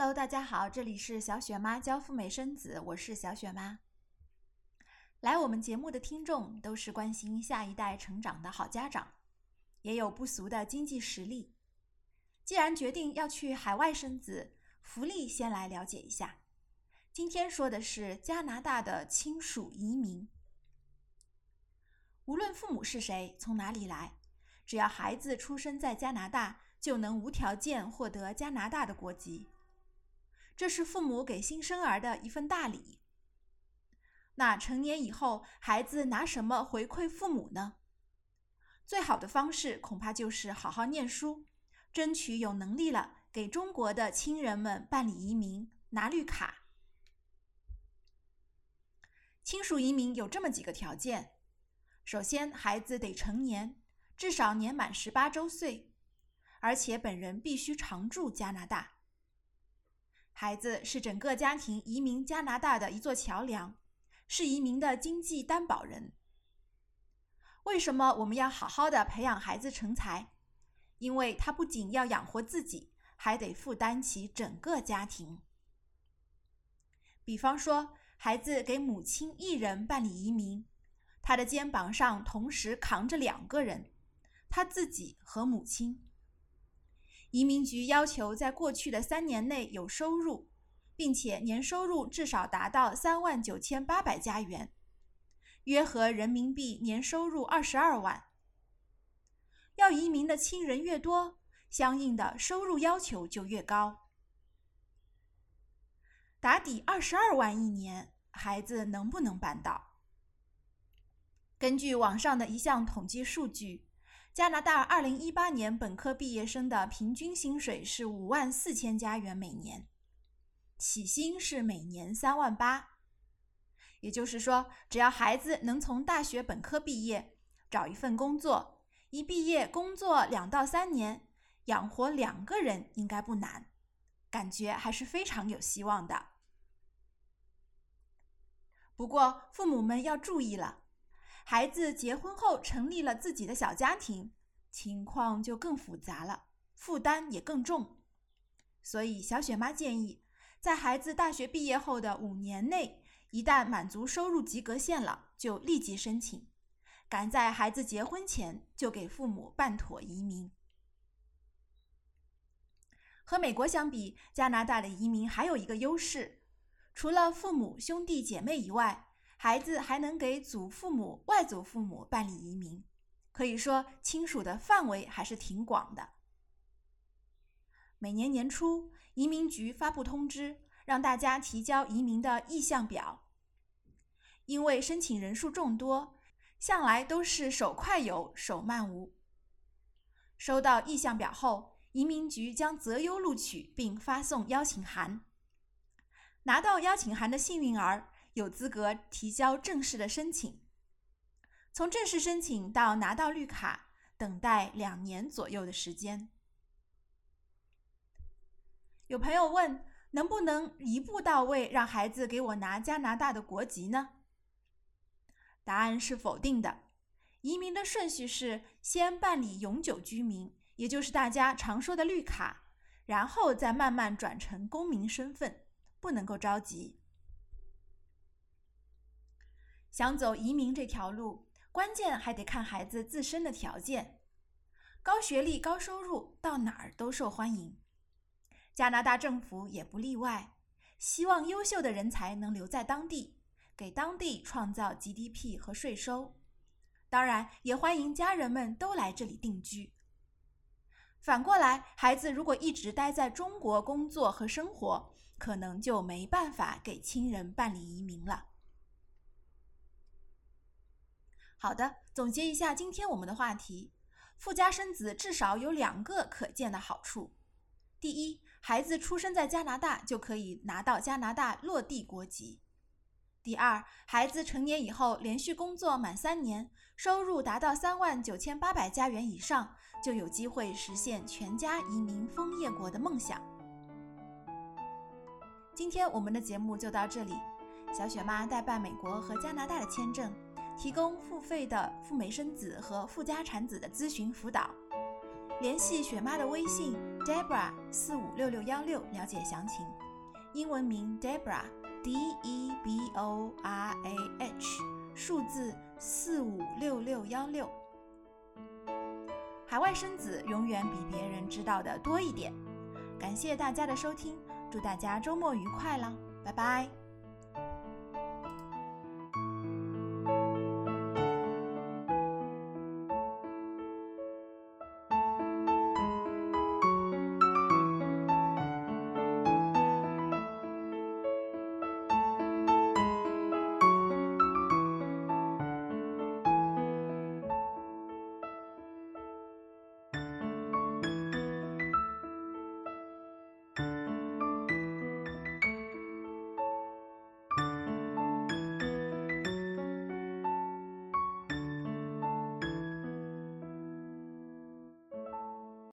Hello，大家好，这里是小雪妈教赴美生子，我是小雪妈。来我们节目的听众都是关心下一代成长的好家长，也有不俗的经济实力。既然决定要去海外生子，福利先来了解一下。今天说的是加拿大的亲属移民。无论父母是谁，从哪里来，只要孩子出生在加拿大，就能无条件获得加拿大的国籍。这是父母给新生儿的一份大礼。那成年以后，孩子拿什么回馈父母呢？最好的方式恐怕就是好好念书，争取有能力了给中国的亲人们办理移民，拿绿卡。亲属移民有这么几个条件：首先，孩子得成年，至少年满十八周岁，而且本人必须常住加拿大。孩子是整个家庭移民加拿大的一座桥梁，是移民的经济担保人。为什么我们要好好的培养孩子成才？因为他不仅要养活自己，还得负担起整个家庭。比方说，孩子给母亲一人办理移民，他的肩膀上同时扛着两个人，他自己和母亲。移民局要求在过去的三年内有收入，并且年收入至少达到三万九千八百加元，约合人民币年收入二十二万。要移民的亲人越多，相应的收入要求就越高。打底二十二万一年，孩子能不能办到？根据网上的一项统计数据。加拿大二零一八年本科毕业生的平均薪水是五万四千加元每年，起薪是每年三万八。也就是说，只要孩子能从大学本科毕业，找一份工作，一毕业工作两到三年，养活两个人应该不难，感觉还是非常有希望的。不过，父母们要注意了。孩子结婚后成立了自己的小家庭，情况就更复杂了，负担也更重。所以，小雪妈建议，在孩子大学毕业后的五年内，一旦满足收入及格线了，就立即申请，赶在孩子结婚前就给父母办妥移民。和美国相比，加拿大的移民还有一个优势，除了父母兄弟姐妹以外。孩子还能给祖父母、外祖父母办理移民，可以说亲属的范围还是挺广的。每年年初，移民局发布通知，让大家提交移民的意向表。因为申请人数众多，向来都是手快有，手慢无。收到意向表后，移民局将择优录取，并发送邀请函。拿到邀请函的幸运儿。有资格提交正式的申请，从正式申请到拿到绿卡，等待两年左右的时间。有朋友问，能不能一步到位让孩子给我拿加拿大的国籍呢？答案是否定的。移民的顺序是先办理永久居民，也就是大家常说的绿卡，然后再慢慢转成公民身份，不能够着急。想走移民这条路，关键还得看孩子自身的条件。高学历、高收入，到哪儿都受欢迎。加拿大政府也不例外，希望优秀的人才能留在当地，给当地创造 GDP 和税收。当然，也欢迎家人们都来这里定居。反过来，孩子如果一直待在中国工作和生活，可能就没办法给亲人办理移民了。好的，总结一下今天我们的话题：富家生子至少有两个可见的好处。第一，孩子出生在加拿大就可以拿到加拿大落地国籍；第二，孩子成年以后连续工作满三年，收入达到三万九千八百加元以上，就有机会实现全家移民枫叶国的梦想。今天我们的节目就到这里，小雪妈代办美国和加拿大的签证。提供付费的赴美生子和富家产子的咨询辅导，联系雪妈的微信 Debra 四五六六幺六了解详情。英文名 Debra D E B O R A H，数字四五六六幺六。海外生子永远比别人知道的多一点。感谢大家的收听，祝大家周末愉快了，拜拜。